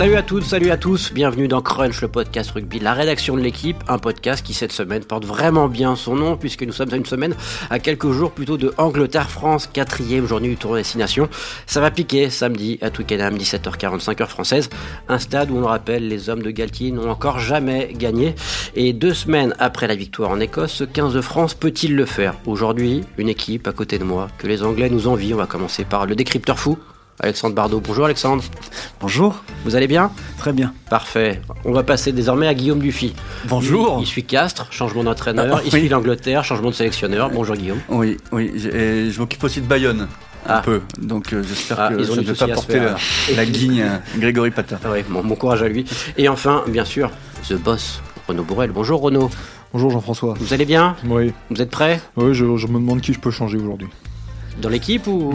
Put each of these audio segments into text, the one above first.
Salut à toutes, salut à tous, bienvenue dans Crunch, le podcast rugby, la rédaction de l'équipe, un podcast qui cette semaine porte vraiment bien son nom puisque nous sommes à une semaine à quelques jours plutôt de Angleterre-France, quatrième journée du tournoi Destination. Ça va piquer samedi à Twickenham, 17h45 heure française, un stade où on le rappelle, les hommes de Galtier n'ont encore jamais gagné. Et deux semaines après la victoire en Écosse, ce 15 de France peut-il le faire? Aujourd'hui, une équipe à côté de moi que les Anglais nous envient, on va commencer par le décrypteur fou, Alexandre Bardot. Bonjour Alexandre. Bonjour. Vous allez bien? Très bien. Parfait. On va passer désormais à Guillaume Dufy. Bonjour. Il, il suit Castres, changement d'entraîneur. Ah, il oui. suit l'Angleterre, changement de sélectionneur. Bonjour Guillaume. Oui, oui. et je m'occupe aussi de Bayonne. Un Ah. peu. Donc euh, j'espère Ah, que je ne vais pas porter la, la guigne à Grégory Patin. Ah ouais, bon, bon courage à lui. Et enfin, bien sûr, The Boss, Renaud Bourrel. Bonjour Renaud. Bonjour Jean-François. Vous allez bien? Oui, Vous êtes prêts oui je, je me demande qui je peux changer aujourd'hui. Dans l'équipe ou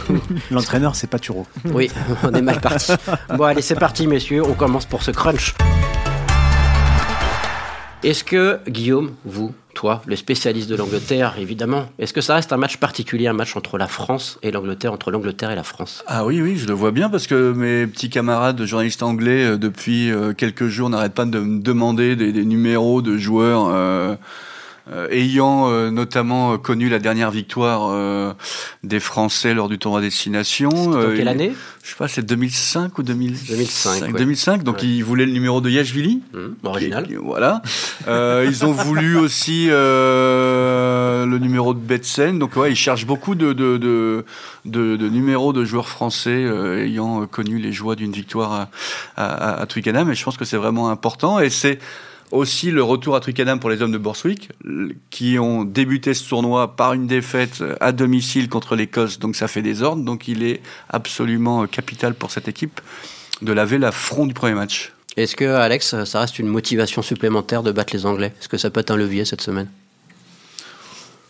L'entraîneur, c'est pas Turo. Oui, on est mal parti. Bon, allez, c'est parti, messieurs. On commence pour ce crunch. Est-ce que, Guillaume, vous, toi, le spécialiste de l'Angleterre, évidemment, est-ce que ça reste un match particulier, un match entre la France et l'Angleterre, entre l'Angleterre et la France? Ah oui, oui, je le vois bien parce que mes petits camarades journalistes anglais, euh, depuis euh, quelques jours, n'arrêtent pas de me demander des, des numéros de joueurs euh, euh, ayant euh, notamment euh, connu la dernière victoire euh, des Français lors du tournoi destination. Dans Euh, quelle année Je sais pas, c'est 2005 ou 2005 2005, ouais. 2005, donc Ouais. ils voulaient le numéro de Yashvili. Hum, Original. Qui- Voilà. Euh, ils ont voulu aussi euh, le numéro de Betsen. Donc ouais, ils cherchent beaucoup de, de, de, de, de numéros de joueurs français euh, ayant connu les joies d'une victoire à, à, à Twickenham. Et je pense que c'est vraiment important. Et c'est aussi le retour à Twickenham pour les hommes de Borswick, qui ont débuté ce tournoi par une défaite à domicile contre l'Écosse. Donc ça fait des ordres. Donc il est absolument capital pour cette équipe de laver la front du premier match. Est-ce que, Alex, ça reste une motivation supplémentaire de battre les Anglais? Est-ce que ça peut être un levier cette semaine?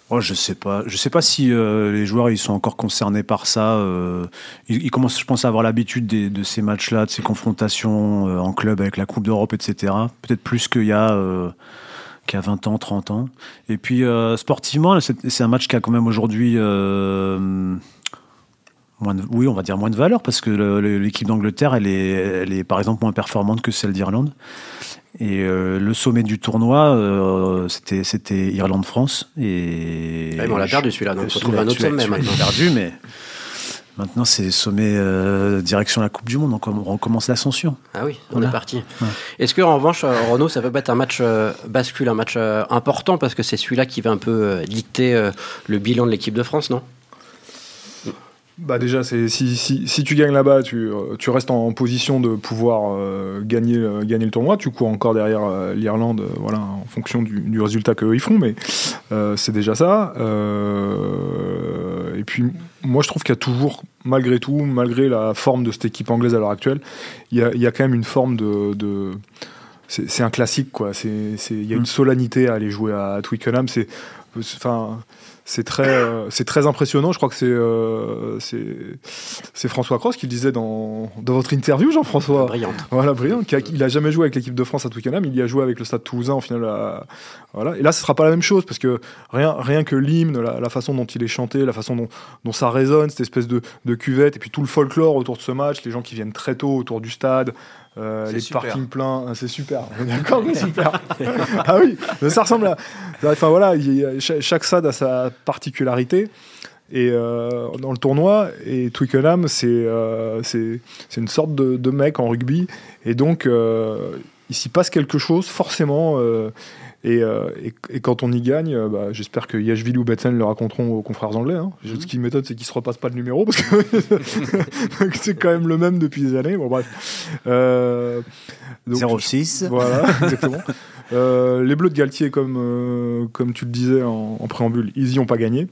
Oh, je sais pas. Je sais pas si euh, les joueurs ils sont encore concernés par ça. euh, ils, commencent, je pense, à avoir l'habitude de ces matchs-là, de ces confrontations euh, en club avec la Coupe d'Europe, etc. Peut-être plus qu'il y a a 20 ans, 30 ans. Et puis sportivement, c'est un match qui a quand même aujourd'hui moins de, oui, on va dire moins de valeur parce que l'équipe d'Angleterre, elle est, elle est par exemple moins performante que celle d'Irlande. Et euh, le sommet du tournoi, euh, c'était c'était Irlande-France. Et Ouais, mais on l'a perdu, celui-là, donc faut trouver un autre sommet, il est perdu, mais maintenant c'est sommet euh, direction la Coupe du Monde. Donc on recommence l'ascension. Ah oui, on Voilà. est parti. Ouais. Est-ce que en revanche, euh, Renaud, ça peut pas être un match euh, bascule, un match euh, important parce que c'est celui-là qui va un peu euh, dicter euh, le bilan de l'équipe de France, non? Bah déjà, c'est si, si, si tu gagnes là-bas, tu, euh, tu restes en, position de pouvoir euh, gagner, euh, gagner le tournoi. Tu cours encore derrière euh, l'Irlande, voilà, en fonction du, du résultat qu'eux ils font, mais c'est déjà ça. Et puis, moi, je trouve qu'il y a toujours, malgré tout, malgré la forme de cette équipe anglaise à l'heure actuelle, il y a, y a quand même une forme de. de- c'est un classique, quoi. Il y a une Mm. solennité à aller jouer à Twickenham. C'est. Enfin. C'est très, euh, c'est très impressionnant. Je crois que c'est, euh, c'est, c'est François Cross qui le disait dans, dans votre interview, Jean-François. Brillante. Voilà, brillant. a- il a jamais joué avec l'équipe de France à Twickenham. Il y a joué avec le Stade Toulousain en finale. à- voilà. Et là, ce sera pas la même chose parce que rien, rien que l'hymne, la, la façon dont il est chanté, la façon dont, dont ça résonne, cette espèce de, de cuvette, et puis tout le folklore autour de ce match, les gens qui viennent très tôt autour du stade. Euh, les super. parkings pleins, Ah, c'est super. D'accord, super. ah oui, ça ressemble à. Enfin voilà, a- chaque, stade a sa particularité. Et euh, dans le tournoi, et Twickenham, c'est euh, c'est une sorte de, de mec en rugby. Et donc, il s'y passe quelque chose, forcément. Euh, et, euh, et, et quand on y gagne, euh, bah, j'espère que Yashvili ou Betsen le raconteront aux confrères anglais. Hein. Ce qui m'étonne, c'est qu'ils ne se repassent pas le numéro, parce que c'est quand même le même depuis des années. Bon, bref. Euh, donc, 06. voilà, exactement. Euh, les Bleus de Galtier, comme, euh, comme tu le disais en, en préambule, ils y ont pas gagné.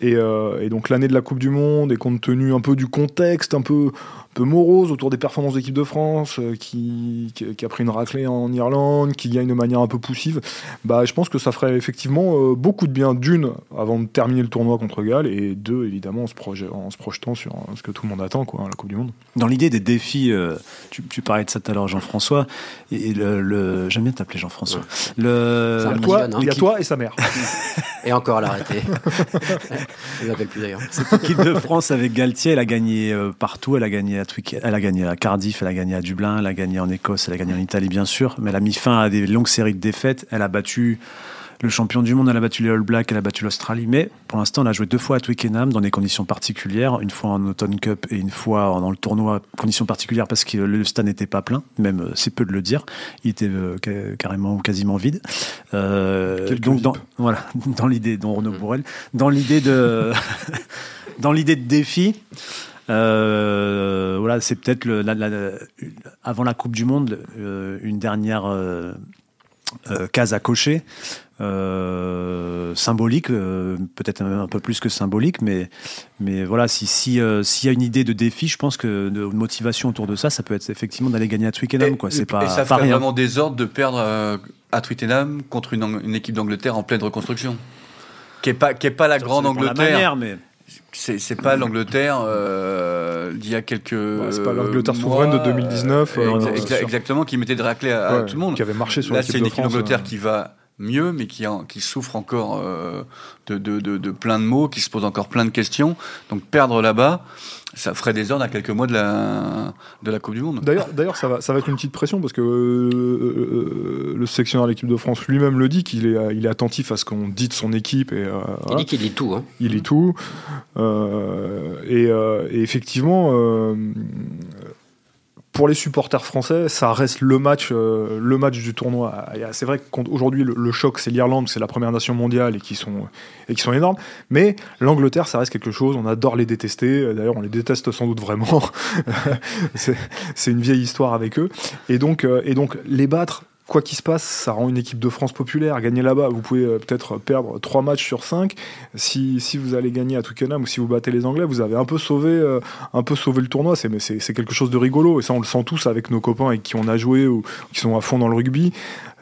Et, euh, et donc l'année de la Coupe du Monde, et compte tenu un peu du contexte, un peu, peu morose autour des performances d'équipe de France, euh, qui, qui, qui a pris une raclée en Irlande, qui gagne de manière un peu poussive, bah, je pense que ça ferait effectivement euh, beaucoup de bien, d'une, avant de terminer le tournoi contre Galles, et deux, évidemment, en se, proje- en se projetant sur euh, ce que tout le monde attend, quoi, la Coupe du Monde. Dans l'idée des défis, euh, tu, tu parlais de ça tout à l'heure, Jean-François. Et le, le- j'aime bien t'appeler Jean-François. Le, Ça Il y a toi, hein. il y a toi et sa mère. Et encore à l'arrêter. Je ne l'appelle plus d'ailleurs. Cette équipe de France avec Galtier, elle a gagné euh, partout. Elle a gagné à Twickenham, elle a gagné à Cardiff, elle a gagné à Dublin, elle a gagné en Écosse, elle a gagné en Italie bien sûr. Mais elle a mis fin à des longues séries de défaites. Elle a battu le champion du monde, elle a battu les All Blacks, elle a battu l'Australie. Mais pour l'instant, elle a joué deux fois à Twickenham dans des conditions particulières. Une fois en Autumn Cup et une fois dans le tournoi, conditions particulières parce que le stade n'était pas plein. Même euh, c'est peu de le dire. Il était euh, ca- carrément ou quasiment vide. Euh, donc dans, voilà, dans l'idée, dont Renaud Bourrel, dans l'idée de, dans l'idée de défi. euh, voilà, c'est peut-être avant la Coupe du Monde euh, une dernière euh, euh, case à cocher, euh, symbolique, euh, peut-être même un peu plus que symbolique, mais, mais voilà, si si, euh, s'il y a une idée de défi, je pense que de motivation autour de ça, ça peut être effectivement d'aller gagner à Twickenham, quoi. C'est pas, et ça pas ferait rien. vraiment désordre de perdre à Twickenham contre une, équipe d'Angleterre en pleine reconstruction. Qui est pas, qui est pas la grande Ça la Angleterre. manière, mais C'est pas l'Angleterre euh, d'il y a quelques. c'est pas l'Angleterre souveraine de 2019, euh, euh, exa- exa- exactement, qui mettait de raclée à, à Ouais, tout le monde. Qui avait marché sur Là, c'est une équipe d'Angleterre euh. qui va mieux, mais qui, en- qui souffre encore euh, de, de, de, de plein de mots, qui se pose encore plein de questions. Donc perdre là-bas, ça ferait des ordres à quelques mois de la, de la Coupe du Monde. D'ailleurs, d'ailleurs, ça va, ça va être une petite pression parce que euh, euh, le sélectionneur de l'équipe de France lui-même le dit qu'il est, il est attentif à ce qu'on dit de son équipe et euh, Il voilà. dit qu'il lit tout. Hein. il lit tout. Euh, et, euh, et effectivement, euh, pour les supporters français, ça reste le match, euh, le match du tournoi. Et C'est vrai qu'aujourd'hui, le, le choc, c'est l'Irlande, c'est la première nation mondiale et qui sont, et qui sont énormes. Mais l'Angleterre, ça reste quelque chose. On adore les détester. D'ailleurs, on les déteste sans doute vraiment. c'est une vieille histoire avec eux. Et donc, euh, et donc les battre. Quoi qu'il se passe, ça rend une équipe de France populaire. Gagner là-bas, vous pouvez euh, peut-être perdre trois matchs sur 5 si, si vous allez gagner à Twickenham ou si vous battez les Anglais, vous avez un peu sauvé, euh, un peu sauvé le tournoi. C'est, mais c'est, c'est quelque chose de rigolo et ça on le sent tous avec nos copains avec qui on a joué ou qui sont à fond dans le rugby.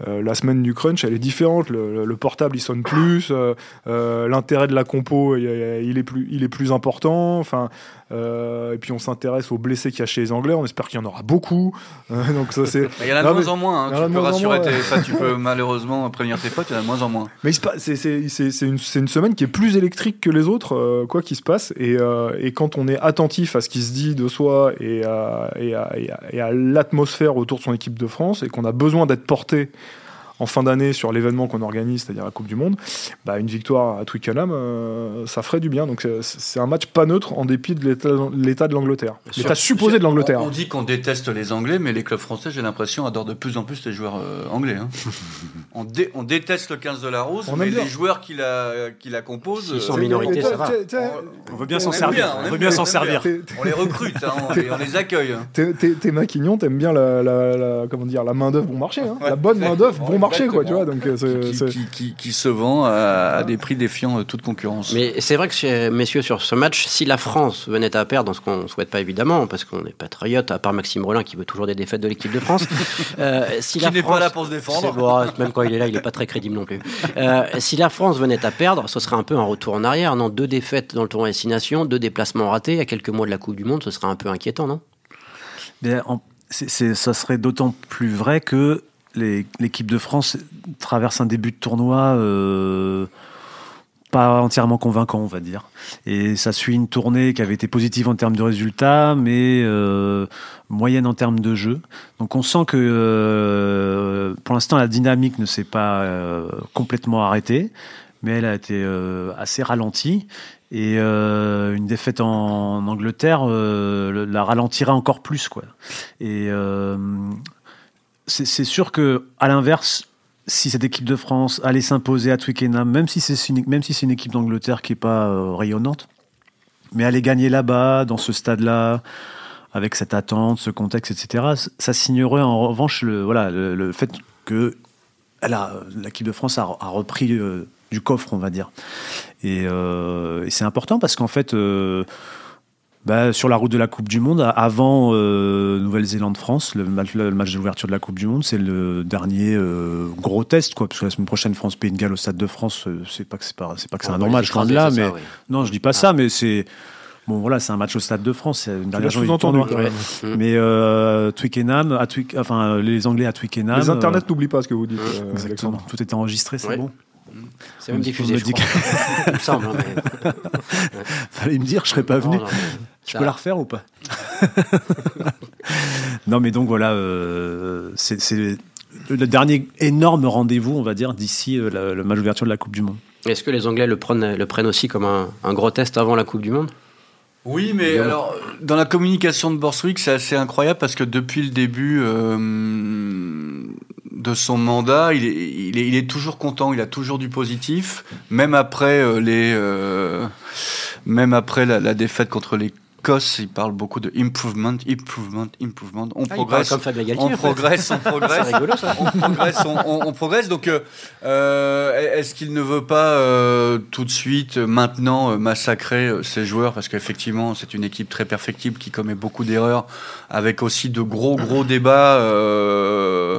Euh, la semaine du crunch, elle est différente. Le, le- le portable, il sonne plus. euh, euh, l'intérêt de la compo, il, il est plus, il est plus important. Enfin, et puis on s'intéresse aux blessés qu'il y a chez les Anglais. On espère qu'il y en aura beaucoup. Donc ça c'est. Il y en a de Non, moins en moins. hein. Tu peux rassurer moins, ouais. tu peux malheureusement prévenir tes potes. Il y en a de moins en moins. Mais c'est- une, semaine qui est plus électrique que les autres, quoi qu'il se passe. Et, et quand on est attentif à ce qui se dit de soi et à, et à- et à- et à l'atmosphère autour de son équipe de France, et qu'on a besoin d'être porté en fin d'année sur l'événement qu'on organise, c'est-à-dire la Coupe du Monde, bah, une victoire à Twickenham, euh, ça ferait du bien. Donc c'est- un match pas neutre en dépit de l'état de l'Angleterre. L'état supposé de l'Angleterre. On, dit qu'on déteste les Anglais, mais les clubs français, j'ai l'impression, adorent de plus en plus les joueurs euh, anglais. hein. on, dé- on déteste le 15 de la Rose, On mais les joueurs qui la, qui la composent, S'ils sont euh, en minorité, ça va. on veut bien s'en servir. bien, on on veut bien bien, s'en servir. On les recrute, hein, on, les, on les accueille. hein. T'es- maquignon, t'aimes bien la, la, la- comment dire, la main d'œuvre bon marché, hein. Ouais, la bonne main d'œuvre bon exactement, marché, quoi, tu vois. Donc c'est- Qui, c'est- qui- qui- qui se vend à, à des prix défiant euh, toute concurrence. Mais c'est vrai que, messieurs, sur ce match, si la France venait à perdre, ce qu'on ne souhaite pas évidemment, parce qu'on n'est pas patriote, à part Maxime Rollin qui veut toujours des défaites de l'équipe de France, euh, si qui la n'est France... pas là pour se défendre. Bon, même quand il est là, il n'est pas très crédible non plus. Euh, si la France venait à perdre, ce serait un peu un retour en arrière, non? Deux défaites dans le tournoi Destination, deux déplacements ratés, à quelques mois de la Coupe du Monde, ce serait un peu inquiétant, non? Mais en- c'est- c'est- ça serait d'autant plus vrai que l'équipe de France traverse un début de tournoi euh, pas entièrement convaincant, on va dire. Et ça suit une tournée qui avait été positive en termes de résultats, mais euh, moyenne en termes de jeu. Donc on sent que euh, pour l'instant la dynamique ne s'est pas complètement arrêtée, mais elle a été assez ralentie. Et une défaite en, Angleterre le- la ralentira encore plus, quoi. Et c'est sûr que, à l'inverse, si cette équipe de France allait s'imposer à Twickenham, même si c'est une, équipe d'Angleterre qui est pas euh, rayonnante, mais aller gagner là-bas, dans ce stade-là, avec cette attente, ce contexte, etc., ça signerait en revanche le, voilà, le, fait que l'équipe de France a, repris euh, du coffre, on va dire. Et, euh, c'est important parce qu'en fait, bah, sur la route de la Coupe du Monde, avant euh, Nouvelle-Zélande-France, le match, le match d'ouverture de la Coupe du Monde, c'est le dernier euh, gros test, quoi. Parce que la semaine prochaine, France-Pays de Galles au Stade de France, euh, c'est pas que c'est pas, c'est pas que c'est un normal, les je de là, mais ça, oui. non, je dis pas ça, mais c'est bon, voilà, c'est un match au Stade de France, c'est une dernière journée du sous-entendu, tournoi. quand même. Mm. Mais euh, Twickenham, à Twick- enfin les Anglais à Twickenham. Les internets euh, n'oublient pas ce que vous dites. euh, Exactement. Alexandre. Tout est enregistré, c'est Ouais. bon. C'est même diffusé, je crois. Il me semble, hein, mais- Fallait me dire, je serais pas venu. Non, non, mais Je peux la refaire ou pas Non, mais donc voilà, euh, c'est le dernier énorme rendez-vous, on va dire, d'ici euh, la- le match d'ouverture de la Coupe du Monde. Est-ce que les Anglais le prennent, le prennent aussi comme un, un gros test avant la Coupe du Monde? Oui, mais Bien. alors, dans la communication de Borswick, c'est assez incroyable parce que depuis le début euh, de son mandat, il est, il, est, il est toujours content, il a toujours du positif, même après, euh, les, euh, même après la, la défaite contre les Cos, il parle beaucoup de improvement, improvement, improvement. On Ah, progresse. comme Fabien Galtier. On progresse, on C'est progresse. rigolo ça. on progresse, on, on- on progresse. Donc, euh, euh, est-ce qu'il ne veut pas euh, tout de suite, maintenant, massacrer ses joueurs? Parce qu'effectivement, c'est une équipe très perfectible qui commet beaucoup d'erreurs, avec aussi de gros, gros débats. euh,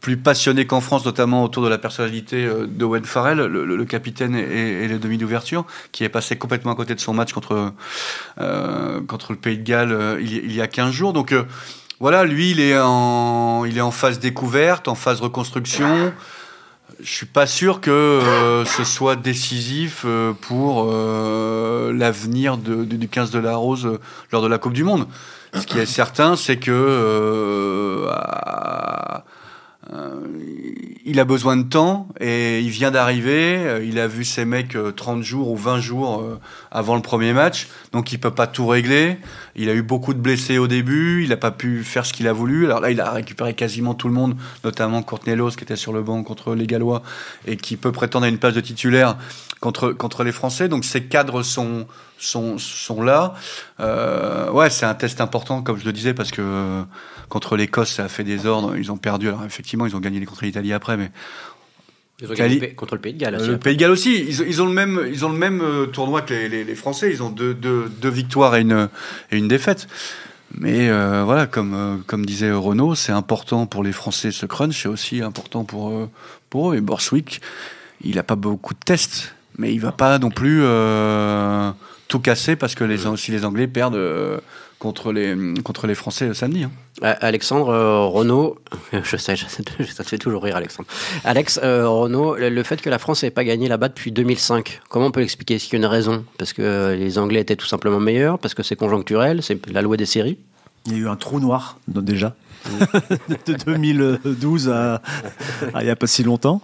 plus passionnés qu'en France, notamment autour de la personnalité euh, d'Owen Farrell, le, le- capitaine et, et le demi d'ouverture, qui est passé complètement à côté de son match contre, euh, contre le Pays de Galles euh, il, y- a 15 jours. Donc, euh, voilà, lui, il est en, il est en phase découverte, en phase reconstruction. Je suis pas sûr que ce soit décisif pour l'avenir du 15 de la Rose lors de la Coupe du Monde. Ce qui est certain, c'est que à- il a besoin de temps et il vient d'arriver. euh, Il a vu ses mecs euh, 30 jours ou 20 jours euh, avant le premier match, donc il peut pas tout régler. Il a eu beaucoup de blessés au début, il n'a pas pu faire ce qu'il a voulu. Alors là, il a récupéré quasiment tout le monde, notamment Courtney Laws qui était sur le banc contre les Gallois et qui peut prétendre à une place de titulaire contre, contre les Français. Donc ces cadres sont, sont, sont là. Euh, ouais, c'est un test important, comme je le disais, parce que euh, contre l'Écosse, ça a fait des ordres. Ils ont perdu. Alors effectivement, ils ont gagné contre l'Italie après, mais Ils ont Cali- contre le Pays de Galles. euh, aussi, le. Pays de Galles aussi, ils, ont- ils ont le même, ils ont le même euh, tournoi que les, les- les Français. Ils ont deux, deux- deux victoires et une, et une défaite. Mais euh, voilà, comme, comme disait Renaud, c'est important pour les Français ce crunch, c'est aussi important pour, pour eux. Et Borswick, il n'a pas beaucoup de tests, mais il va pas non plus euh, tout casser parce que les, si les Anglais perdent euh, contre, les, contre les Français euh, samedi. hein. Euh, Alexandre euh, Renaud, je sais, je sais, ça te fait toujours rire Alexandre. Alex euh, Renaud, le, le fait que la France n'ait pas gagné là-bas depuis 2005, comment on peut l'expliquer Est-ce qu'il y a une raison? Parce que les Anglais étaient tout simplement meilleurs, parce que c'est conjoncturel, c'est la loi des séries? Il y a eu un trou noir donc, déjà de 2012 à, à il n'y a pas si longtemps.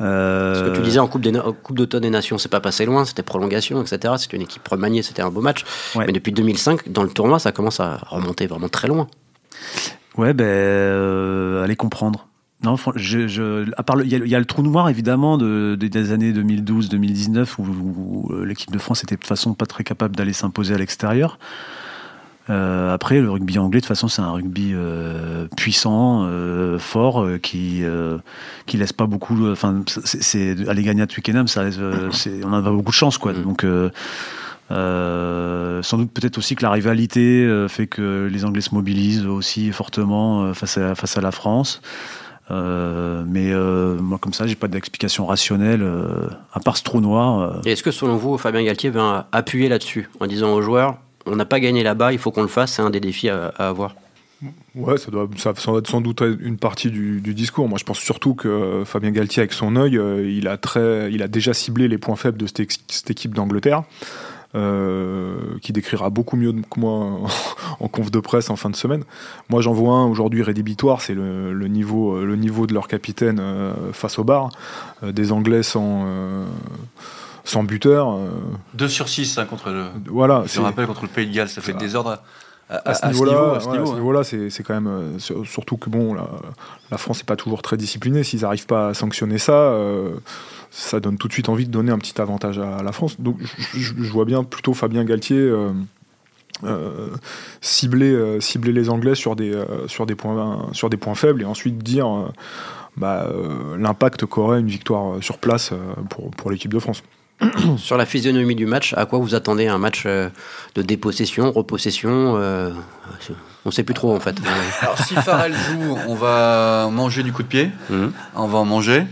Euh, Ce que tu disais en Coupe, des Na- en coupe d'automne des Nations, c'est pas passé loin, c'était prolongation, etc. C'était une équipe remaniée, c'était un beau match. Ouais. Mais depuis 2005, dans le tournoi, ça commence à remonter vraiment très loin. Ouais, ben, euh, allez comprendre. Non, je, je- à part il y, a- il y a le trou noir évidemment de, de- des années 2012-2019 où, où, euh, l'équipe de France était de toute façon pas très capable d'aller s'imposer à l'extérieur. Euh, après, le rugby anglais, de toute façon, c'est un rugby euh, puissant, euh, fort, euh, qui euh, qui laisse pas beaucoup. Enfin, c'est- aller gagner à Twickenham, ça, laisse, euh, c'est- on a pas beaucoup de chance, quoi. Mm. Donc, euh, euh, sans doute peut-être aussi que la rivalité euh, fait que les Anglais se mobilisent aussi fortement euh, face à face à la France. Euh, mais euh, moi, comme ça, j'ai pas d'explication rationnelle euh, à part ce trou noir. euh. Et est-ce que selon vous, Fabien Galtier va appuyer là-dessus en disant aux joueurs, on n'a pas gagné là-bas, il faut qu'on le fasse, c'est un des défis à, avoir Ouais, ça doit, ça, sans doute une partie du, discours. Moi, je pense surtout que Fabien Galtier, avec son œil, euh, il, a très, il a déjà ciblé les points faibles de cette, équipe d'Angleterre, euh, qui décrira beaucoup mieux que moi en, conf de presse en fin de semaine. Moi, j'en vois un aujourd'hui rédhibitoire, c'est le, niveau, le niveau de leur capitaine euh, face au bar, des Anglais sans, sans buteur. euh, 2 sur 6 contre le. voilà, Je rappelle contre le Pays de Galles, ça fait Ah. désordre à, ce niveau-là, niveau, à ouais, ce niveau, hein. niveau-là, c'est c'est quand même euh, sur- surtout que bon, la, la France n'est pas toujours très disciplinée. S'ils n'arrivent pas à sanctionner ça, euh, ça donne tout de suite envie de donner un petit avantage à la France. Donc, je, vois bien plutôt Fabien Galtier. euh, euh, cibler, euh, cibler les Anglais sur des, euh, sur, des points, sur des points faibles et ensuite dire euh, bah, euh, l'impact qu'aurait une victoire euh, sur place euh, pour, pour l'équipe de France. Sur la physionomie du match, à quoi vous attendez un match euh, de dépossession, repossession euh, On sait plus trop en fait. Alors si Farrell joue, on va manger du coup de pied. Mhm. On va en manger.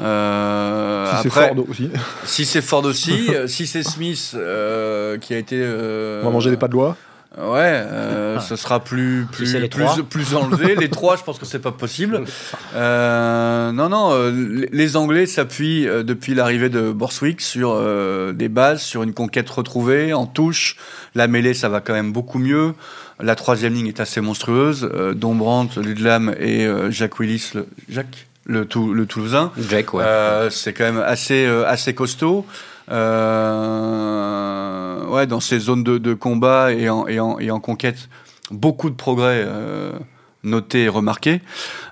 Euh, Si c'est Ford aussi, si c'est Ford aussi, si c'est Smith euh, qui a été. euh, on va manger des pas de loi. Ouais, euh, ce sera plus plus plus, plus enlevé. les trois, je pense que c'est pas possible. Euh, non, non, euh, les- Anglais s'appuient euh, depuis l'arrivée de Borswick sur euh, des bases, sur une conquête retrouvée en touche. La mêlée, ça va quand même beaucoup mieux. La troisième ligne est assez monstrueuse. Euh, Dombrandt, Ludlam et euh, Jacques Willis, le, Jacques, le, Tou- le Toulousain. Jack, ouais. Euh, c'est quand même assez euh, assez costaud. Euh, ouais, dans ces zones de, combat et en, conquête, beaucoup de progrès euh, notés et remarqués.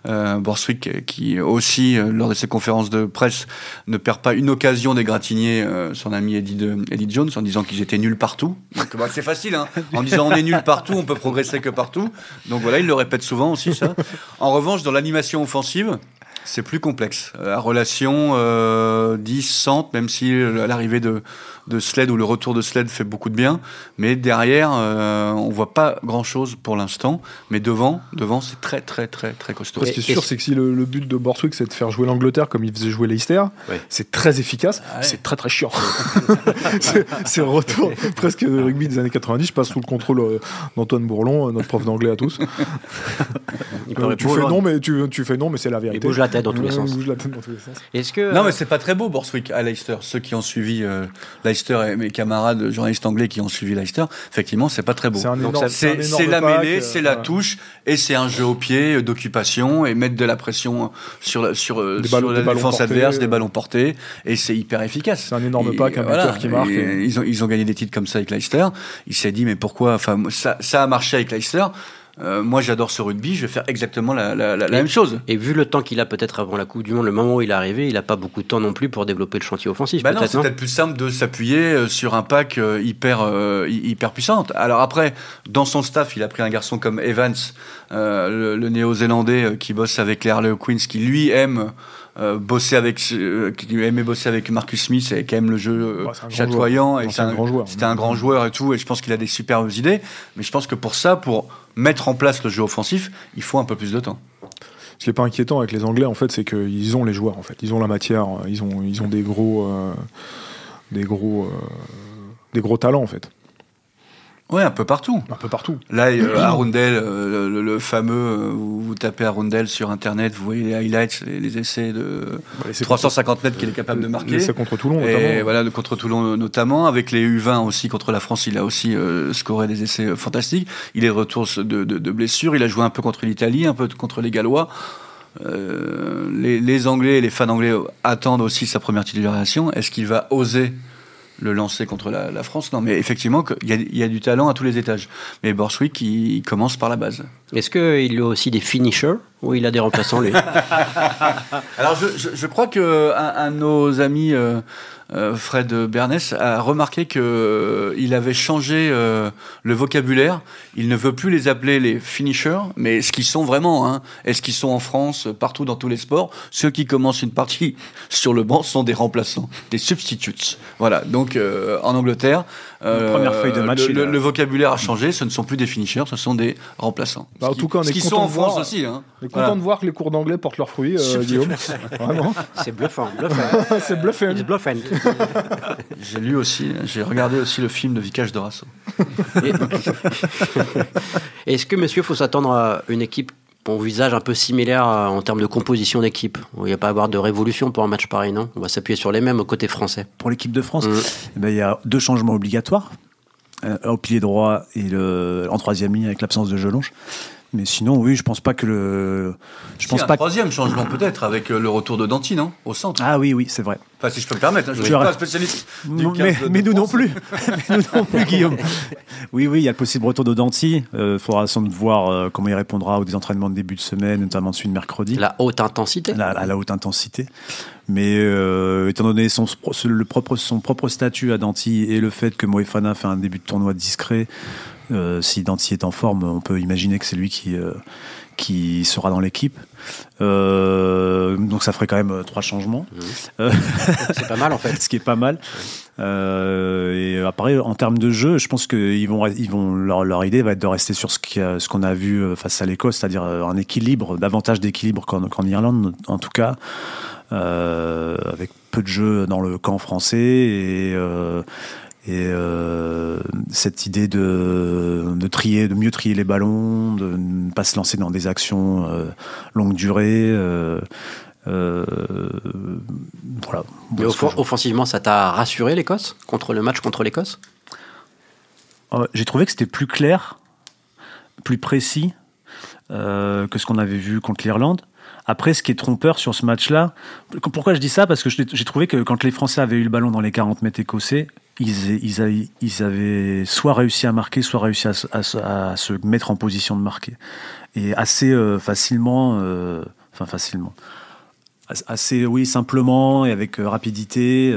Euh, Borswick, euh, qui aussi, euh, lors de ses conférences de presse, ne perd pas une occasion d'égratigner son ami Eddie, Jones en disant qu'ils étaient nuls partout. Bah, c'est facile, hein. en disant on est nul partout, on peut progresser que partout. Donc voilà, il le répète souvent aussi ça. En revanche, dans l'animation offensive, c'est plus complexe. La relation euh, 10-100, même si euh, l'arrivée de, de Sled ou le retour de Sled fait beaucoup de bien, mais derrière, euh, on voit pas grand-chose pour l'instant. Mais devant, devant, c'est très très très très costaud. Ce qui est sûr, c'est que si le, le but de Borswick, c'est de faire jouer l'Angleterre comme il faisait jouer Leicester, Ouais. c'est très efficace, Ah ouais. c'est très très chiant. c'est le retour presque de rugby des années 90. Je passe sous le contrôle euh, d'Antoine Bourlon, euh, notre prof d'anglais à tous. Il tu fais non, mais tu, tu fais non, mais c'est la Il vérité. bouge la tête dans tous les Ouais, sens. il bouge la tête dans tous les sens. Est-ce que Non, mais c'est pas très beau, Borswick, à Leicester. Ceux qui ont suivi euh, Leicester et mes camarades journalistes anglais qui ont suivi Leicester, effectivement, c'est pas très beau. C'est la mêlée, euh, c'est la voilà. touche, et c'est un jeu au pied euh, d'occupation et mettre de la pression sur la, sur, euh, Des sur ballons- la des défense portés, adverse, euh. des ballons portés, et c'est hyper efficace. C'est un énorme Et pack, un buteur qui marque, et et- Ils, ont, ils ont gagné des titres comme ça avec Leicester. Il s'est dit, mais pourquoi Enfin, ça a marché avec Leicester. Euh, moi, j'adore ce rugby, je vais faire exactement la, la- la- la même chose. Et vu le temps qu'il a peut-être avant la Coupe du Monde, le moment où il est arrivé, il n'a pas beaucoup de temps non plus pour développer le chantier offensif. Bah non, c'est peut-être plus simple de s'appuyer euh, sur un pack euh, hyper, euh, hy- hyper puissant. Alors après, dans son staff, il a pris un garçon comme Evans, euh, le, le néo-zélandais qui bosse avec les Harley Queens, qui lui aime euh, bosser avec, euh, qui aimait bosser avec Marcus Smith et qui aime le jeu euh, chatoyant. Et c'est un grand joueur. C'était un grand joueur et tout, et je pense qu'il a des superbes idées. Mais je pense que pour ça, pour mettre en place le jeu offensif, il faut un peu plus de temps. Ce qui est pas inquiétant avec les Anglais, en fait, c'est qu'ils ont les joueurs. En fait, ils ont la matière. Ils ont, ils ont des gros, euh, des gros, des gros talents en fait, Ouais, un peu partout. un peu partout. Là, euh, Arundel, euh, le, le fameux, euh, vous, vous tapez Arundel sur Internet, vous voyez les highlights, les, les essais de Et c'est 350 mètres qu'il est capable de marquer. C'est contre Toulon Et notamment. voilà, le- contre Toulon notamment, avec les U20 aussi contre la France, il a aussi scoré des essais fantastiques. Il est de retour de, de, de blessure, il a joué un peu contre l'Italie, un peu contre les Gallois. Euh, les, les Anglais et les fans anglais attendent aussi sa première titularisation. Est-ce qu'il va oser le lancer contre la, la France Non, mais effectivement, il y, a, il y a du talent à tous les étages. Mais Borswick, il, il commence par la base. Est-ce qu'il a aussi des finishers ou il a des remplaçants lui? Alors, je, je, je crois que un, un de nos amis, euh, Fred Bernès, a remarqué que euh, avait changé euh, le vocabulaire. Il ne veut plus les appeler les finishers, mais ce qu'ils sont vraiment. Hein, et ce qu'ils sont en France, euh, partout dans tous les sports? Ceux qui commencent une partie sur le banc sont des remplaçants, des substitutes. Voilà. Donc, euh, en Angleterre, euh, première feuille de match, le, il le- a- le vocabulaire a changé. Ce ne sont plus des finishers, ce sont des remplaçants. Bah, en Ce tout qui- cas, on est qui content sont en de France voir- aussi. Hein. On est content Voilà. de voir que les cours d'anglais portent leurs fruits, euh, Guillaume. Vraiment. C'est bluffant, bluffant. c'est bluffant. J'ai lu aussi, j'ai regardé aussi le film de Vicage de Rasso. Et- Est-ce que, monsieur, faut s'attendre à une équipe au visage un peu similaire euh, en termes de composition d'équipe Il n'y a pas à avoir de révolution pour un match pareil, non? On va s'appuyer sur les mêmes côté français. Pour l'équipe de France, Mm. eh ben, il y a deux changements obligatoires. Euh, au pilier droit et le, en troisième ligne avec l'absence de Jelonge. Mais sinon, oui, je pense pas que le. Je pense un pas. que- troisième changement peut-être avec euh, le retour de Danti, non Au centre. Ah oui, oui, c'est vrai. Enfin, si je peux me permettre, hein, je ne Tu suis as- pas un spécialiste. du Non, 15 mais, de mais nous non plus. Mais nous non plus, Guillaume. Oui, oui, il y a le possible retour de Danti. Il faudra sans doute voir euh, comment il répondra aux des entraînements de début de semaine, notamment celui de mercredi. La haute intensité à la, à la haute intensité. Mais euh, étant donné son, le propre, son propre statut à Danti et le fait que Moefana fait un début de tournoi discret, euh, si Danti est en forme, on peut imaginer que c'est lui qui, euh, qui sera dans l'équipe. Euh, donc ça ferait quand même trois changements, C'est pas mal en fait. ce qui est pas mal. Et après, en termes de jeu, je pense qu'ils vont, ils vont leur, leur idée va être de rester sur ce qu'on a vu face à l'Écosse, c'est-à-dire un équilibre, davantage d'équilibre qu'en Irlande, en tout cas, euh, avec peu de jeux dans le camp français et, euh, Et euh, cette idée de, de trier, de mieux trier les ballons, de ne pas se lancer dans des actions euh, longue durée. Euh, euh, voilà. Mais offensivement, ça t'a rassuré l'Écosse? Contre le match contre l'Écosse? J'ai trouvé que c'était plus clair, plus précis que ce qu'on avait vu contre l'Irlande. Après, ce qui est trompeur sur ce match-là, pourquoi je dis ça? Parce que j'ai trouvé que quand les Français avaient eu le ballon dans les 40 mètres écossais, ils, ils, avaient, ils avaient soit réussi à marquer, soit réussi à, se- à se- mettre en position de marquer. Et assez euh, facilement, euh, enfin facilement, As- assez, oui, simplement et avec euh, rapidité.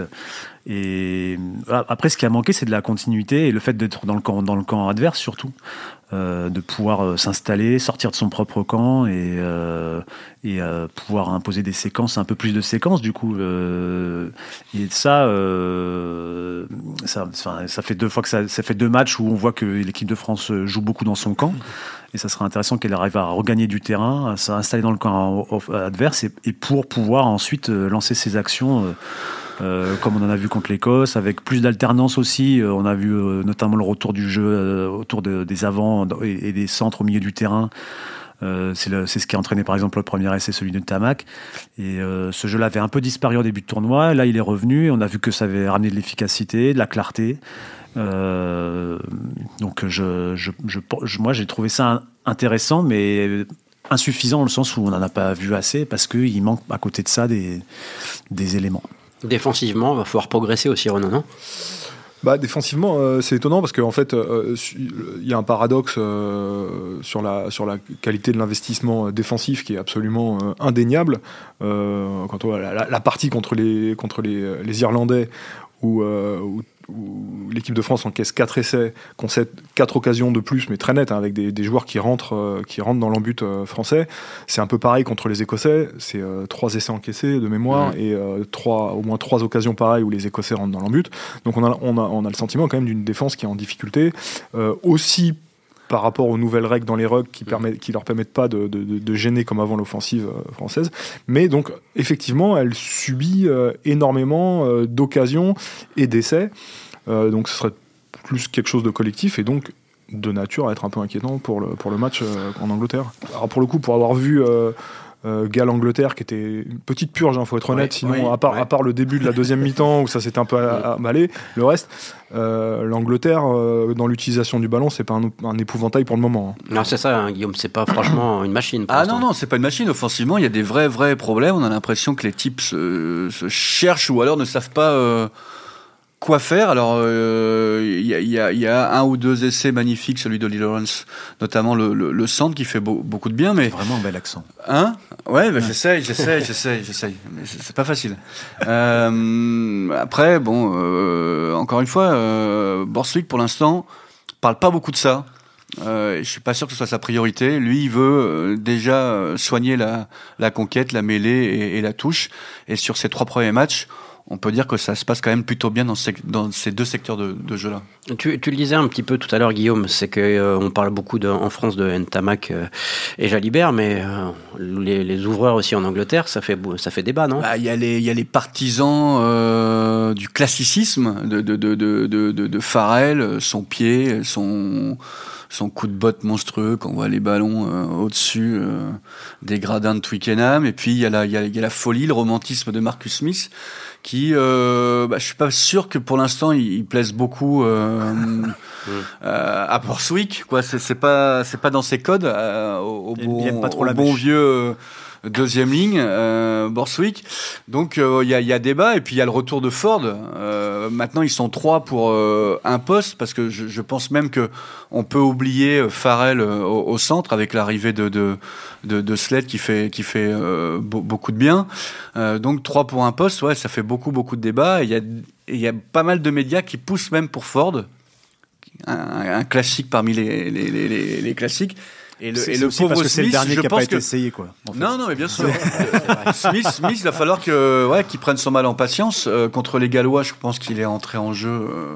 Et après, ce qui a manqué, c'est de la continuité et le fait d'être dans le camp, dans le camp adverse surtout, Euh, de pouvoir euh, s'installer, sortir de son propre camp et, euh, pouvoir imposer des séquences, un peu plus de séquences du coup. et ça, ça, fait deux fois que ça, fait deux matchs où on voit que l'équipe de France joue beaucoup dans son camp. Et ça serait intéressant qu'elle arrive à regagner du terrain, à s'installer dans le camp adverse et, pour pouvoir ensuite lancer ses actions. Euh, comme on en a vu contre l'Écosse, avec plus d'alternance aussi. Euh, on a vu euh, notamment le retour du jeu autour de- des avants et, des centres au milieu du terrain. C'est ce qui a entraîné par exemple le premier essai, celui de Tamac. Et ce jeu-là avait un peu disparu au début de tournoi. Là, il est revenu. On a vu que ça avait ramené de l'efficacité, de la clarté. Donc, moi, j'ai trouvé ça intéressant, mais insuffisant dans le sens où on n'en a pas vu assez parce qu'il manque à côté de ça des éléments. Défensivement, va falloir progresser aussi, Renaud, non? Bah, défensivement, euh, c'est étonnant parce qu'en fait, euh, il y a un paradoxe euh, sur, la, sur la qualité de l'investissement défensif qui est absolument indéniable. Quand on la, la- partie contre les, contre les, les Irlandais où, où- où l'équipe de France encaisse 4 essais, concède 4 occasions de plus, mais très nettes, hein, avec des, des joueurs qui rentrent, euh, qui rentrent dans l'embut euh, français. C'est un peu pareil contre les Écossais. C'est 3 essais encaissés de mémoire et euh, au moins 3 occasions pareilles où les Écossais rentrent dans l'embut. Donc on a, on, a, on a le sentiment quand même d'une défense qui est en difficulté. Euh, aussi par rapport aux nouvelles règles dans les rugs qui, permettent, qui leur permettent pas de, de- de- de gêner comme avant l'offensive euh, française. Mais donc, effectivement, elle subit euh, énormément euh, d'occasions et d'essais. Euh, donc, ce serait plus quelque chose de collectif et donc de nature à être un peu inquiétant pour le, pour le match en Angleterre. Alors, pour le coup, pour avoir vu. Euh, Galles-Angleterre qui était une petite purge, il faut être honnête. Ouais, Sinon, ouais, à, part, ouais. à part le début de la deuxième mi-temps où ça s'est un peu emballé, le reste, euh, l'Angleterre, euh, dans l'utilisation du ballon, c'est pas un, un épouvantail pour le moment. hein. Non, c'est ça, hein, Guillaume, c'est pas franchement une machine. Ah non, non, c'est pas une machine. Offensivement, il y a des vrais, vrais problèmes. On a l'impression que les types se, se cherchent ou alors ne savent pas euh, quoi faire. Alors, euh, il y, a, il y a- il y a un ou deux essais magnifiques, celui de Lee Lawrence, notamment le, le- le centre qui fait beau- beaucoup de bien. Mais Vraiment un bel accent. Hein? Ouais, bah, j'essaye, j'essaye, j'essaye, j'essaye. Mais c'est c'est pas facile. Euh, après, bon, euh, encore une fois, euh, Borswick, pour l'instant, parle pas beaucoup de ça. Euh, je suis pas sûr que ce soit sa priorité. Lui, il veut euh, déjà euh, soigner la, la conquête, la mêlée et, et la touche. Et sur ces trois premiers matchs, on peut dire que ça se passe quand même plutôt bien dans ces, dans ces deux secteurs de, de jeu-là. Tu, tu le disais un petit peu tout à l'heure, Guillaume, c'est que euh, on parle beaucoup de- en France de Ntamak euh, et Jalibert, mais euh, les, les ouvreurs aussi en Angleterre, ça fait, ça fait débat, non? Bah, Il y, a les- il y a les partisans du classicisme de- de Farrell, son pied, son, son coup de botte monstrueux quand on voit les ballons euh, au-dessus euh, des gradins de Twickenham. Et puis il y, a la, il, y a, y a la folie, le romantisme de Marcus Smith qui, euh, bah, je suis pas sûr que pour l'instant il, il plaise beaucoup euh, euh, à Borswick. Quoi, c'est c'est pas c'est pas dans ses codes euh, au, au bon, pas trop au la bon vieux euh, deuxième ligne, euh, Borswick. Donc euh, il y, a, débat et puis il y a le retour de Ford. Euh, maintenant ils sont trois pour euh, un poste parce que je, pense même que on peut oublier Farrell au, centre avec l'arrivée de, de, de, Sled qui fait, qui fait beau- beaucoup de bien. Donc trois pour un poste, ouais, ça fait beaucoup beaucoup de débats. Il y a, il y a pas mal de médias qui poussent même pour Ford, un, classique parmi les- les classiques. Et le, et le pauvre parce que c'est le Smith, dernier je qui n'a pas été que essayé, quoi. en fait. non, non, mais bien sûr. Smith, Smith, il va falloir que, ouais, qu'il prenne son mal en patience. Euh, contre les Gallois, je pense qu'il est entré en jeu. euh,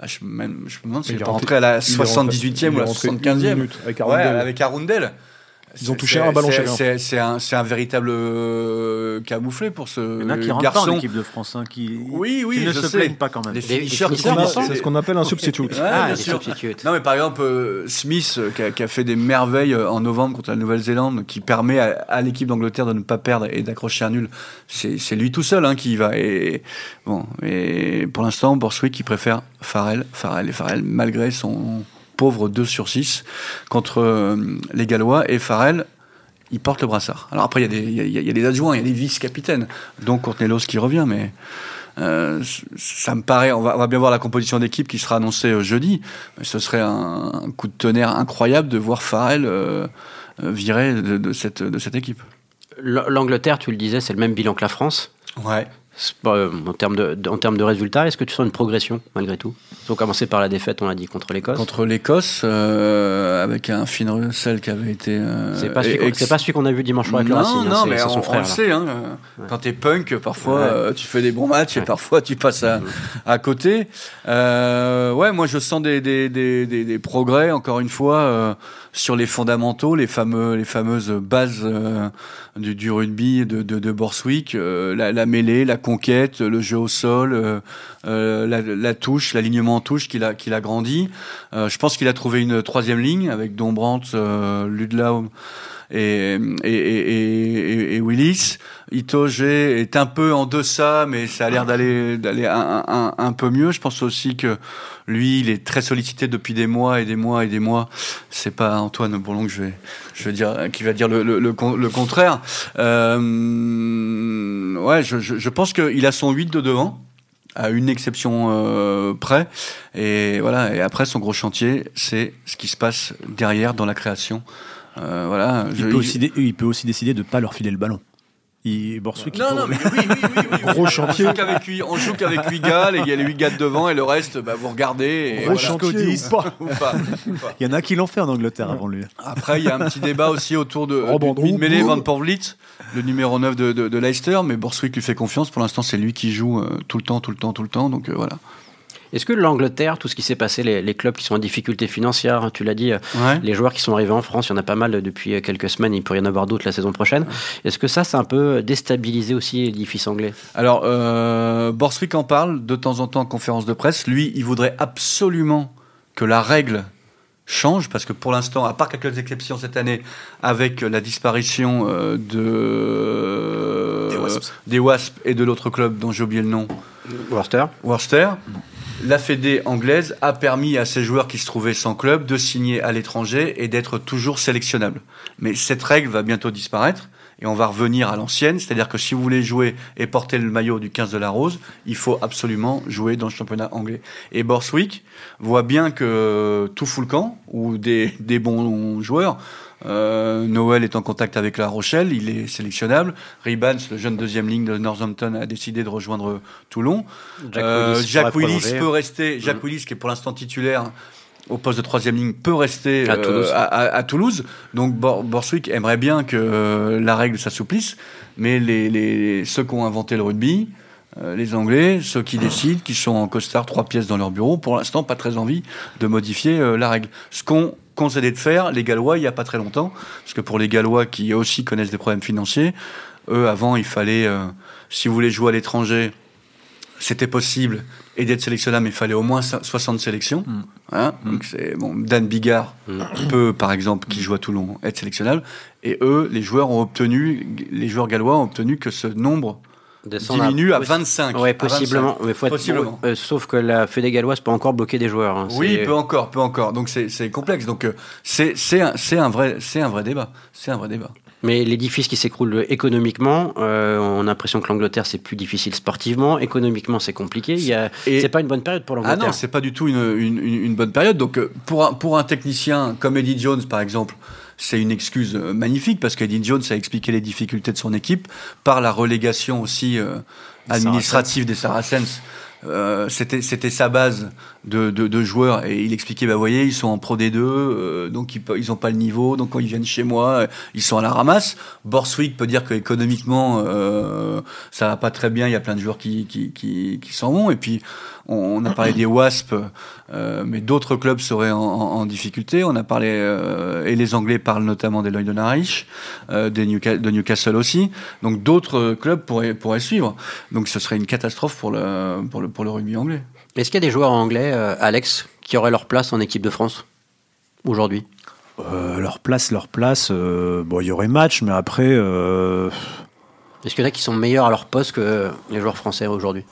bah, je, même, je me demande s'il Il est est rentré- rentré à la il est rentré- 78e il ou la rentré une 75e. minute avec Ouais, avec Arundel. Ils ont touché un ballon C'est- chacun. C'est un, véritable euh, camouflé pour ce Il y en a qui rentrent pas en garçon. équipe de France, hein, qui, Oui, oui, qui ne se sais. plaignent pas quand même. Qui. C'est ce qu'on appelle un substitute. Ouais, Ah, bien sûr. Non, mais par exemple, euh, Smith, euh, qui a, qui a fait des merveilles en novembre contre la Nouvelle-Zélande, qui permet à, à l'équipe d'Angleterre de ne pas perdre et d'accrocher un nul, c'est lui tout seul hein, qui y va. Et, bon, et pour l'instant, Borswick, il préfère Farrell, Farrell et Farrell, malgré son pauvre 2 sur 6 contre euh, les Gallois. Et Farrell, il porte le brassard. Alors après, il y, a des- y a- y a- adjoints, il y a des vice-capitaines, dont Courtnelos qui revient, mais euh, ça me paraît, on va, on va bien voir la composition d'équipe qui sera annoncée euh, jeudi, mais ce serait un, un coup de tonnerre incroyable de voir Farrell euh, virer de, de cette, de cette équipe. L'Angleterre, tu le disais, c'est le même bilan que la France. Ouais. Euh, en, termes de, en termes de résultats, est-ce que tu sens une progression malgré tout? Ils ont commencé par la défaite, on l'a dit, contre l'Écosse. Contre l'Écosse, euh, avec un Finn Russell qui avait été. euh, C'est pas, celui qu'on- ex- pas celui qu'on a vu dimanche soir avec le non, Racing, hein, non, c'est- mais on, son on frère. le sait. Hein, euh, Quand t'es punk, parfois Ouais. euh, tu fais des bons matchs et Ouais. parfois tu passes à, à côté. Euh, ouais, moi je sens des, des, des, des, des progrès, encore une fois, euh, sur les fondamentaux, les, fameux, les fameuses bases euh, du, du rugby de, de, de Borswick, euh, la, la mêlée, la conquête, le jeu au sol, euh, euh, la, la touche, l'alignement en touche qu'il a, qu'il a grandi. Je pense qu'il a trouvé une troisième ligne avec Dombrandt, euh, Ludlow et, et, et, et, Willis. Itoge est un peu en deçà, mais ça a l'air d'aller d'aller un, un, un peu mieux. Je pense aussi que lui, il est très sollicité depuis des mois et des mois et des mois. C'est pas Antoine Bourlon que je vais, je vais dire, qui va dire le, le, le, le contraire. Euh, ouais, je, je, je pense qu'il a son 8 de devant à une exception euh, près. Et voilà. Et après, son gros chantier, c'est ce qui se passe derrière dans la création. Euh, voilà. Il, Je- peut aussi dé- il peut aussi décider de ne pas leur filer le ballon. Il, Borswick, Non, non, mais oui, oui, oui, oui, oui. Gros chantier. On joue qu'avec huit, on joue qu'avec huit gars, les- il y a les 8 gars de devant et le reste, bah, vous regardez. Et Gros voilà. chantier Codis. ou pas Ou pas, ou pas. Il y en a qui l'ont fait en Angleterre avant lui. Après, il y a un petit débat aussi autour de mid-mêlée Van Porvlit, le numéro 9 de, de, de Leicester, mais Borswick lui fait confiance. Pour l'instant, c'est lui qui joue euh, tout le temps, tout le temps, tout le temps. Donc euh, voilà. Est-ce que l'Angleterre, tout ce qui s'est passé, les, les clubs qui sont en difficulté financière, hein, tu l'as dit, euh, Ouais. les joueurs qui sont arrivés en France, il y en a pas mal depuis euh, quelques semaines, il peut y en avoir d'autres la saison prochaine. Est-ce que ça, c'est un peu déstabilisé aussi l'édifice anglais? Alors, euh, Borswick en parle de temps en temps en conférence de presse. Lui, il voudrait absolument que la règle change, parce que pour l'instant, à part quelques exceptions cette année, avec la disparition euh, de Des Wasps. des Wasps et de l'autre club dont j'ai oublié le nom, Worcester Worcester, la Fédé anglaise a permis à ces joueurs qui se trouvaient sans club de signer à l'étranger et d'être toujours sélectionnables. Mais cette règle va bientôt disparaître et on va revenir à l'ancienne, c'est-à-dire que si vous voulez jouer et porter le maillot du 15 de la Rose, il faut absolument jouer dans le championnat anglais. Et Borswick voit bien que tout fout le camp, ou des, des bons joueurs, euh, Noël est en contact avec La Rochelle, il est sélectionnable. Ribans, le jeune deuxième ligne de Northampton, a décidé de rejoindre Toulon. Jack Euh, Willis Jack peut rester. Jack Mhm. Willis, qui est pour l'instant titulaire au poste de troisième ligne, peut rester À euh, Toulouse. à, à- à Toulouse. Donc Bor- Borswick aimerait bien que euh, la règle s'assouplisse, mais les, les- ceux qui ont inventé le rugby, euh, les Anglais, ceux qui décident, qui sont en costard, trois pièces dans leur bureau, pour l'instant pas très envie de modifier euh, la règle. Ce qu'on conseillait de faire, les Gallois, il n'y a pas très longtemps, parce que pour les Gallois qui aussi connaissent des problèmes financiers, eux avant il fallait, euh, si vous voulez jouer à l'étranger, c'était possible et d'être sélectionnable, mais il fallait au moins so- 60 sélections. Mm. Hein Donc c'est bon, Dan Bigard Mm. peut, par exemple, qui joue à Toulon, être sélectionnable. Et eux, les joueurs ont obtenu, les joueurs gallois ont obtenu que ce nombre Diminue à possi- 25. Ouais, à 25. possiblement. Mais faut être- Possiblement. euh, sauf que la Fédé galloise peut encore bloquer des joueurs. hein. Oui, peut encore, peut encore. Donc c'est complexe. Donc euh, c'est un, un vrai un vrai débat. C'est un vrai débat. Mais l'édifice qui s'écroule économiquement, euh, on a l'impression que l'Angleterre c'est plus difficile sportivement, économiquement c'est compliqué. C'est pas une bonne période pour Ah l'Angleterre. non, c'est pas du tout une, une, une- une bonne période. Donc pour un, pour un technicien comme Eddie Jones par exemple, c'est une excuse euh, magnifique parce qu'Eddie Jones a expliqué les difficultés de son équipe par la relégation aussi euh, administrative des Saracens euh, c'était c'était sa base de, de, de joueurs et il expliquait bah voyez ils sont en pro D2 euh, donc ils pe- ils ont pas le niveau donc quand ils viennent chez moi euh, ils sont à la ramasse. Borswick peut dire que économiquement ça va pas très bien il y a plein de joueurs qui qui s'en vont. Et puis on, a parlé des Wasps mais d'autres clubs seraient en, difficulté. On a parlé et les Anglais parlent notamment des Lloyd Newca- de Newcastle aussi. Donc d'autres clubs pourraient pourraient suivre. Donc ce serait une catastrophe pour le pour le rugby anglais Est-ce qu'il y a des joueurs anglais, euh, Alex, qui auraient leur place en équipe de France aujourd'hui? Euh, leur place, leur place. euh, bon, il y aurait match, mais après, euh, Est-ce qu'il y en a qui sont meilleurs à leur poste que les joueurs français aujourd'hui?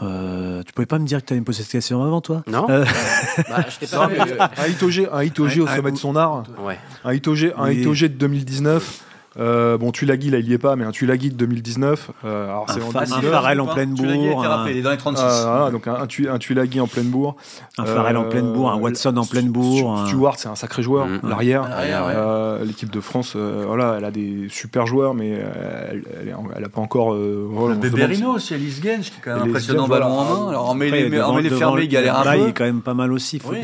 euh, tu pouvais pas me dire que tu poser cette question avant, toi? Non Euh, bah, je t'ai pas Non, mais, euh, un Itoge, un Itoge au sommet de son art. Ouais. Un Itoge, un. Itoge de 2019. Euh, bon, Tulagi, là, il y est pas, mais un Tulagi de 2019. Euh, alors, c'est Un en fa- un 2019. Farrell en pleine il a été bourre, rappelé, il est dans les 36 Ah, voilà, donc un, un, Tu- un Tulagi en pleine bourre. Un Farrell en pleine bourre, un Watson en pleine bourre. Stewart, c'est un sacré joueur, Mm. l'arrière. À l'arrière, ouais. Euh, L'équipe de France, euh, voilà, elle a des super joueurs, mais euh, elle, elle, est en- elle a pas encore. Euh, voilà, Beberino aussi, Alice Genge, qui est quand même impressionnant ballon voilà. en main. Alors, on met Après, les, devant- on met les devant fermés, le- il galère là, un il peu. est quand même pas mal aussi. faut- Oui,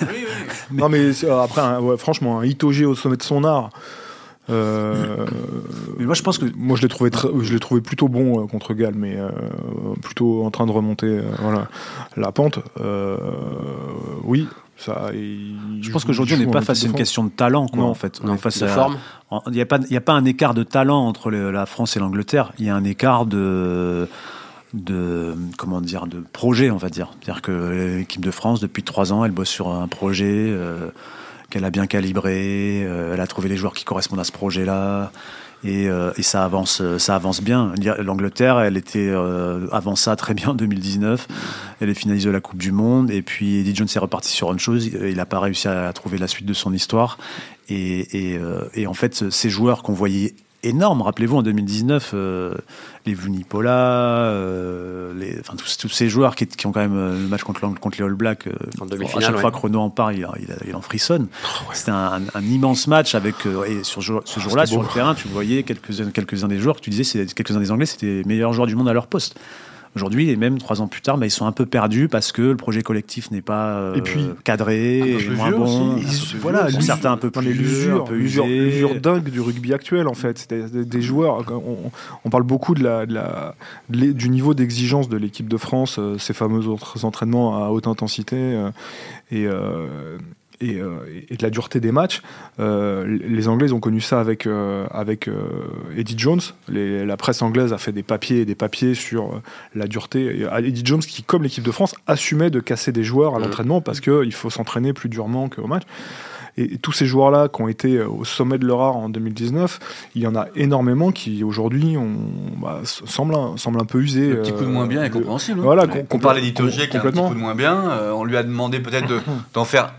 oui, oui. Non, mais euh, après, ouais, franchement, un Itoge au sommet de son art. Euh, Mais moi, je pense que moi, je l'ai trouvé, je l'ai trouvé plutôt bon euh, contre Galles, mais euh, plutôt en train de remonter euh, voilà, la pente. Euh, oui, ça. il Je pense qu'aujourd'hui, on n'est pas face à une question de talent, quoi, Non. en fait. On Non, est face de à- forme Il n'y a, pas- il y a pas un écart de talent entre le- la France et l'Angleterre. Il y a un écart de, de comment dire de projet, on va dire. C'est-à-dire que l'équipe de France, depuis trois ans, elle bosse sur un projet euh, qu'elle a bien calibré. euh, elle a trouvé les joueurs qui correspondent à ce projet-là. Et, euh, ça avance, ça avance bien. L'Angleterre, elle était euh, avant ça très bien en 2019. Elle est finaliste de la Coupe du Monde. Et puis Eddie Jones est reparti sur autre chose. Il n'a pas réussi à trouver la suite de son histoire. Euh, et en fait, ces joueurs qu'on voyait énormes, rappelez-vous en 2019, euh, les Vunipola, euh, les, enfin tous, tous ces joueurs qui, qui ont quand même euh, le match contre, contre les All Blacks. euh, à chaque ouais. fois que Renaud en parle, il, il, il en frissonne. C'était un, immense match avec et sur ce jour-là c'était sur le terrain, tu voyais quelques quelques des joueurs tu disais, c'est quelques uns des Anglais, c'était les meilleurs joueurs du monde à leur poste. Aujourd'hui, et même trois ans plus tard, bah, ils sont un peu perdus parce que le projet collectif n'est pas euh, Et puis, cadré, peu et moins vieux bon. aussi. Ils- voilà, l'usure- certains un peu plus vieux, l'usure, dingue du rugby actuel en fait. Des, des joueurs. On, on parle beaucoup de la, de la- de l'é- du niveau d'exigence de l'équipe de France, euh, ces fameux autres entraînements à haute intensité euh, et, euh, et, euh, et de la dureté des matchs. Euh, les Anglais ils ont connu ça avec euh, avec Eddie Jones. Les- la presse anglaise a fait des papiers et des papiers sur la dureté. Et, Eddie Jones qui, comme l'équipe de France, assumait de casser des joueurs à l'entraînement parce qu'il faut s'entraîner plus durement qu'au match. Et, tous ces joueurs-là qui ont été au sommet de leur art en 2019, il y en a énormément qui aujourd'hui bah, semblent, un- semblent un peu usés. Le petit coup de moins bien est compréhensible. voilà, Ouais. com- on parlait complè- d'Itoge qui a un petit coup de moins bien. euh, on lui a demandé peut-être de- d'en faire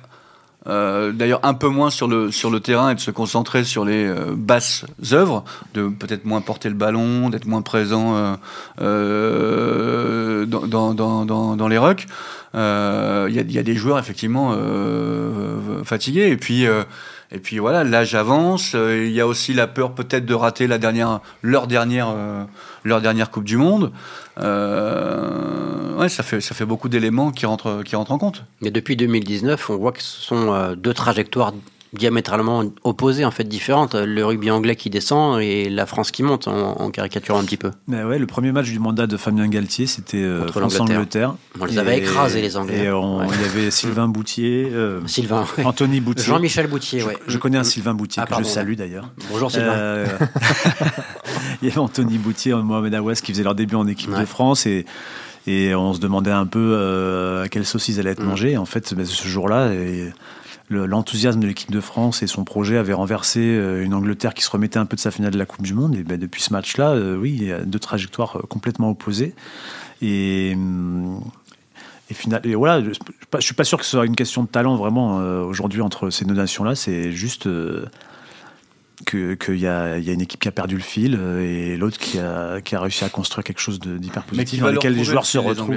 euh, d'ailleurs un peu moins sur le, sur le terrain et de se concentrer sur les euh, basses œuvres, de peut-être moins porter le ballon, d'être moins présent euh, euh, dans, dans, dans, dans, les rucks. Il y, y a des joueurs effectivement fatigués et puis et puis voilà l'âge avance. Il y a aussi la peur peut-être de rater la dernière leur dernière leur dernière Coupe du Monde. Euh, ouais, ça fait ça fait beaucoup d'éléments qui rentrent qui rentrent en compte. Mais depuis 2019, on voit que ce sont euh, deux trajectoires diamétralement opposées, en fait, différentes. Le rugby anglais qui descend et la France qui monte, en, en caricaturant un petit peu. Mais ouais, le premier match du mandat de Fabien Galtier, c'était euh, France-Angleterre. On les avait écrasés, les Anglais. Et on- Ouais. il y avait Sylvain Boutier, euh, Sylvain, ouais. Anthony Boutier. Jean-Michel Boutier, ouais. Je connais un Sylvain Boutier Ah, que pardon. je salue d'ailleurs. Bonjour Sylvain. Euh, il y avait Anthony Boutier et Mohamed Aouas qui faisaient leur début en équipe Ouais. de France et, et on se demandait un peu euh, à quelle sauce ils allaient être Mm. mangés. En fait, ben, ce jour-là, l'enthousiasme de l'équipe de France et son projet avait renversé euh, une Angleterre qui se remettait un peu de sa finale de la Coupe du Monde. Et ben, depuis ce match-là, euh, oui, il y a deux trajectoires euh, complètement opposées. Et. hum, voilà, je ne suis pas sûr que ce soit une question de talent vraiment aujourd'hui entre ces deux nations-là. C'est juste que- qu'il y, a il y a une équipe qui a perdu le fil euh, et l'autre qui a, qui a réussi à construire quelque chose d'hyper positif dans lequel les joueurs se les retrouvent.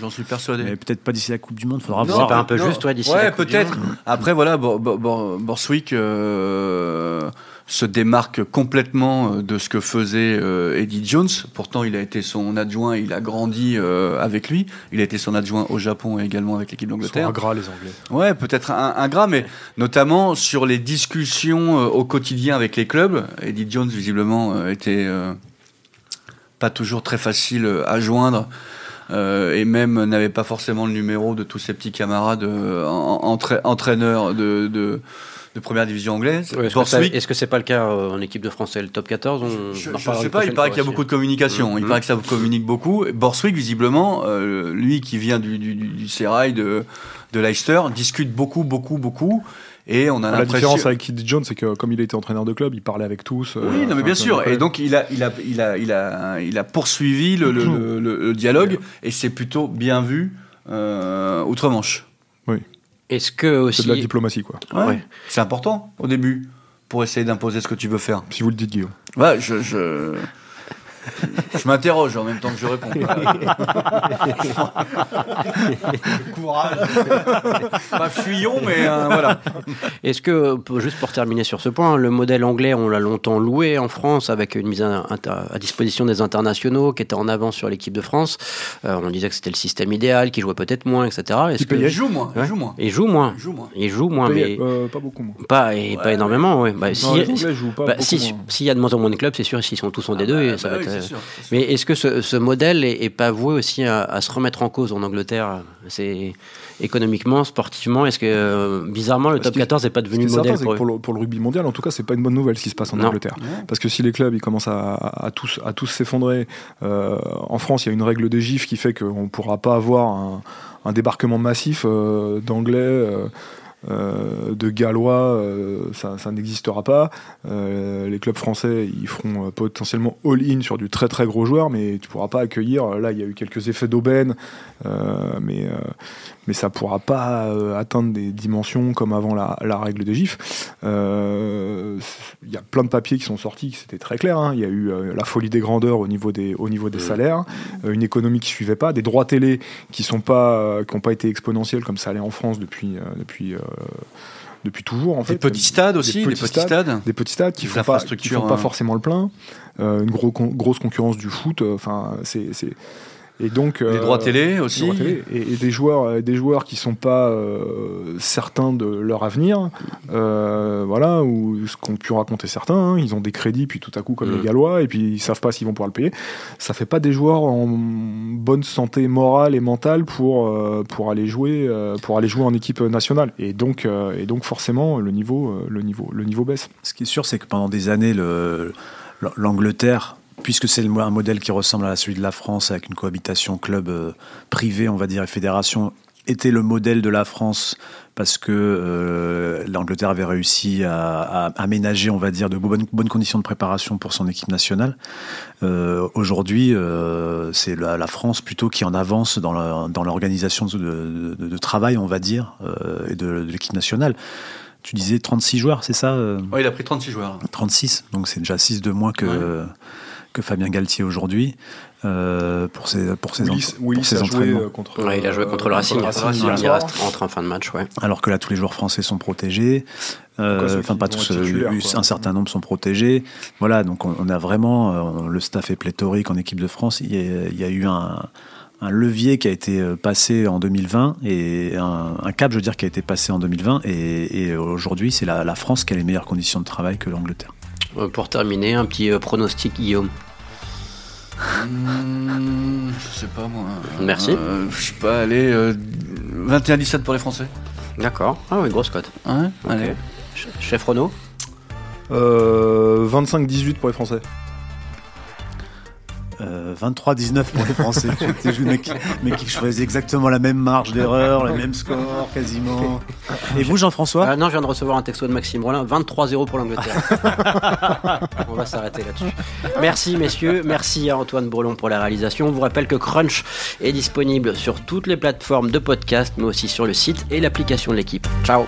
J'en- suis persuadé. Mais peut-être pas d'ici la Coupe du Monde, faudra Non, voir. pas un peu non. juste, ouais, d'ici Ouais, la Coupe du peut-être. Monde Après, voilà, Bor- Bor- Bor- Borswick, euh, se démarque complètement euh, de ce que faisait euh, Eddie Jones. Pourtant, il a été son adjoint, il a grandi euh, avec lui. Il a été son adjoint au Japon et également avec l'équipe d'Angleterre. ingrats, les Anglais. Ouais, peut-être gras, mais notamment sur les discussions au quotidien avec les clubs. Eddie Jones, visiblement, était pas toujours très facile à joindre. euh, et même n'avait pas forcément le numéro de tous ses petits camarades euh, en- en- entra- entraîneurs de, de, de première division anglaise. Ouais, Est-ce que, ça- Borswick, est-ce que c'est pas le cas euh, en équipe de France C'est le top 14 on, je, reparlera sais pas, il paraît qu'il y a aussi. beaucoup de communication. Il Mhm. paraît que ça communique beaucoup. Borswick, visiblement, euh, lui qui vient du, du, du, du Serail de, de Leicester, discute beaucoup, beaucoup, beaucoup. Et on a La différence avec Eddie Jones, c'est que comme il était entraîneur de club, il parlait avec tous. euh, Oui, non, mais bien sûr. Et donc, il a, il a, il a, il a, il a poursuivi le, le, le- le- le dialogue et c'est plutôt bien vu euh, outre-Manche. Est-ce que c'est aussi. de la diplomatie, quoi. Ouais. C'est important au début pour essayer d'imposer ce que tu veux faire. Si vous le dites, Guillaume. Ouais, je, je, je m'interroge en même temps que je réponds. Courage. Pas fuyons, mais euh, voilà. Est-ce que, juste pour terminer sur ce point, le modèle anglais, on l'a longtemps loué en France avec une mise à, disposition des internationaux qui étaient en avance sur l'équipe de France. Euh, on disait que c'était le système idéal, qui jouait peut-être moins, etc. Est-ce que Il joue moins. Il Ouais. joue moins. il joue moins Il joue moins. Il joue moins, mais Euh, pas beaucoup, moi. pas, et pas énormément. Ouais. Bah, si- bah, beaucoup si- moins. S'il y a de moins en moins de clubs, c'est sûr, s'ils sont tous en D2, Ah et bah, ça bah va oui, être, c'est euh, sûr, c'est sûr. Mais est-ce que ce, ce modèle est, est pas voué aussi à, à se remettre en cause en Angleterre C'est économiquement, sportivement, est-ce que euh, bizarrement le top qu'il- 14 n'est pas Ce devenu certain, modèle c'est pour que eux pour le, pour le rugby mondial, en tout cas, c'est pas une bonne nouvelle ce qui se passe en Non. Angleterre. Parce que si les clubs ils commencent à, à- à tous, à tous s'effondrer, euh, en France, il y a une règle des gifs qui fait qu'on ne pourra pas avoir un, un débarquement massif euh, d'Anglais. Euh, de Gallois, euh, ça, n'existera pas. Euh, les clubs français, ils feront potentiellement all-in sur du très très gros joueur, mais tu pourras pas accueillir. Là, il y a eu quelques effets d'aubaine, mais mais ça pourra pas euh, atteindre des dimensions comme avant la, la règle des gifs. Euh, Il y a plein de papiers qui sont sortis, c'était très clair. hein. Il y a eu euh, la folie des grandeurs au niveau des, au niveau des salaires, euh, une économie qui suivait pas, des droits télé qui sont pas, qui n'ont pas été exponentiels comme ça allait en France depuis, depuis, depuis toujours. En Des fait. petits stades aussi, des petits, stades. Des petits stades qui font pas, qui font pas hein. forcément le plein, euh, une gros con- grosse concurrence du foot. Enfin, c'est- et donc Les euh, droits télé aussi. droits télé. et, et des joueurs, euh, des joueurs qui sont pas euh, certains de leur avenir, euh, voilà, ou ce qu'ont pu raconter certains. hein, ils ont des crédits puis tout à coup comme Mm. les Gallois et puis ils savent pas s'ils vont pouvoir le payer. Ça fait pas des joueurs en bonne santé morale et mentale pour euh, pour aller jouer euh, pour aller jouer en équipe nationale. Et donc euh, et donc forcément le niveau le niveau le niveau baisse. Ce qui est sûr, c'est que pendant des années, le- l'Angleterre, puisque c'est un modèle qui ressemble à celui de la France, avec une cohabitation club euh, privé, on va dire, et fédération, était le modèle de la France parce que euh, l'Angleterre avait réussi à, aménager, on va dire, de bonnes, bonnes conditions de préparation pour son équipe nationale. Euh, Aujourd'hui, euh, c'est la, la France plutôt qui en avance dans l'organisation de, de- de travail, on va dire, et de, de l'équipe nationale. Tu disais 36 joueurs, c'est ça Ouais, il a pris 36 joueurs. 36, donc c'est déjà 6 de moins que, que Fabien Galtier aujourd'hui euh, pour ses, pour ses, Willis, entra- Willis pour ses a joué entraînements. euh, contre. Ouais, il a joué contre le euh, Racing, Racing Racing, hier il entre en fin de match, ouais. Alors que là, tous les joueurs français sont protégés. Enfin, pas tous, un certain nombre sont protégés. Voilà, donc on, on a vraiment, euh, le staff est pléthorique en équipe de France. Il y a, il y a eu un, un levier qui a été passé en 2020 et un, un cap, je veux dire, qui a été passé en 2020. Et, et aujourd'hui, c'est la, la France qui a les meilleures conditions de travail que l'Angleterre. Euh, Pour terminer, un petit euh, pronostic, Guillaume. Hmm, je sais pas moi. Merci. Euh, je sais pas, allez, euh, 21-17 pour les Français. D'accord. Ah oui, grosse cote. Ok. Allez. Ch- Chef Renault Euh, 25-18 pour les Français. Euh, 23-19 pour les Français. C'est le mec, mec qui choisit exactement la même marge d'erreur, le même score quasiment. Et vous, Jean-François Ah non, je viens de recevoir un texto de Maxime Rollin. 23-0 pour l'Angleterre. On va s'arrêter là-dessus. Merci, messieurs. Merci à Antoine Brelon pour la réalisation. On vous rappelle que Crunch est disponible sur toutes les plateformes de podcast, mais aussi sur le site et l'application de l'équipe. Ciao